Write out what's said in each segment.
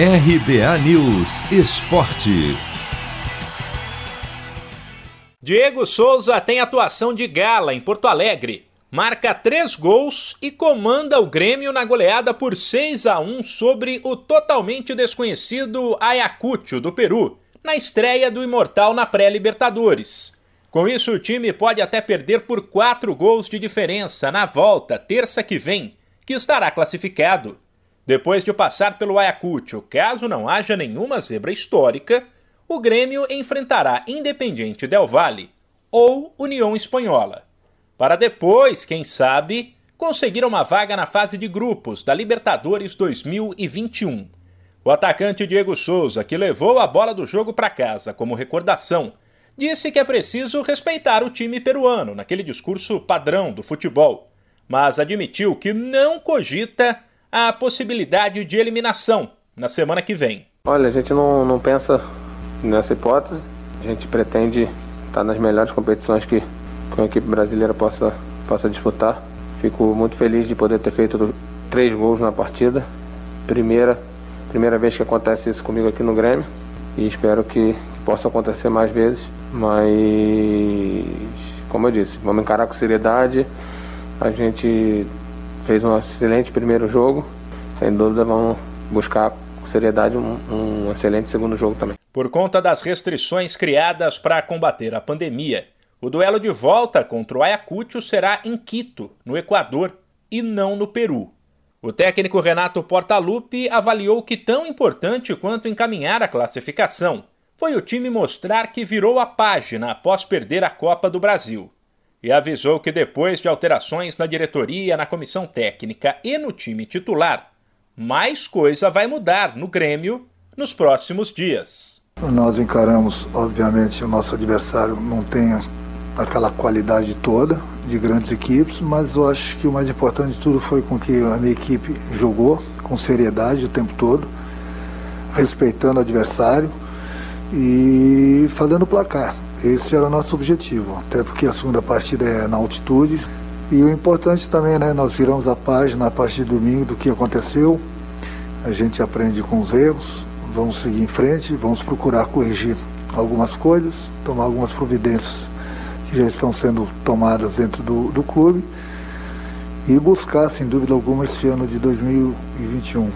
RBA News Esporte. Diego Souza tem atuação de gala em Porto Alegre. Marca três gols e comanda o Grêmio na goleada por 6 a 1 sobre o totalmente desconhecido Ayacucho do Peru, na estreia do Imortal na pré-Libertadores. Com isso, o time pode até perder por quatro gols de diferença na volta, terça que vem, que estará classificado. Depois de passar pelo Ayacucho, caso não haja nenhuma zebra histórica, o Grêmio enfrentará Independiente Del Valle ou União Espanhola, para depois, quem sabe, conseguir uma vaga na fase de grupos da Libertadores 2021. O atacante Diego Souza, que levou a bola do jogo para casa como recordação, disse que é preciso respeitar o time peruano naquele discurso padrão do futebol, mas admitiu que não cogita a possibilidade de eliminação na semana que vem. Olha, a gente não, não pensa nessa hipótese. A gente pretende estar nas melhores competições que, que a equipe brasileira possa, possa disputar. Fico muito feliz de poder ter feito três gols na partida. Primeira, primeira vez que acontece isso comigo aqui no Grêmio. E espero que, que possa acontecer mais vezes. Mas, como eu disse, vamos encarar com seriedade. A gente fez um excelente primeiro jogo. Sem dúvida, vamos buscar com seriedade um, um excelente segundo jogo também. Por conta das restrições criadas para combater a pandemia, o duelo de volta contra o Ayacucho será em Quito, no Equador, e não no Peru. O técnico Renato Portaluppi avaliou que tão importante quanto encaminhar a classificação foi o time mostrar que virou a página após perder a Copa do Brasil. E avisou que depois de alterações na diretoria, na comissão técnica e no time titular, mais coisa vai mudar no Grêmio nos próximos dias. Nós encaramos, obviamente, o nosso adversário não tem aquela qualidade toda de grandes equipes, mas eu acho que o mais importante de tudo foi com que a minha equipe jogou com seriedade o tempo todo, respeitando o adversário e fazendo o placar. Esse era o nosso objetivo, até porque a segunda partida é na altitude. E o importante também, né, nós viramos a página a partir de domingo do que aconteceu. A gente aprende com os erros, vamos seguir em frente, vamos procurar corrigir algumas coisas, tomar algumas providências que já estão sendo tomadas dentro do, do clube e buscar, sem dúvida alguma, esse ano de 2021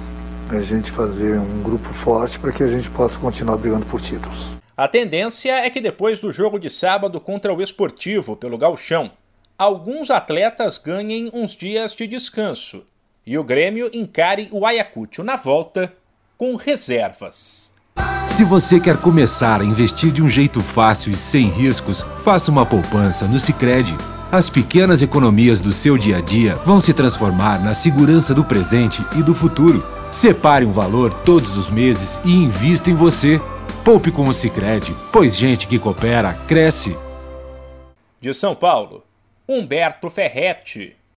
a gente fazer um grupo forte para que a gente possa continuar brigando por títulos. A tendência é que depois do jogo de sábado contra o Esportivo pelo Galchão, alguns atletas ganhem uns dias de descanso e o Grêmio encare o Ayacucho na volta com reservas. Se você quer começar a investir de um jeito fácil e sem riscos, faça uma poupança no Sicredi. As pequenas economias do seu dia a dia vão se transformar na segurança do presente e do futuro. Separe um valor todos os meses e invista em você. Poupe com o Sicredi, pois gente que coopera cresce. De São Paulo, Humberto Ferretti.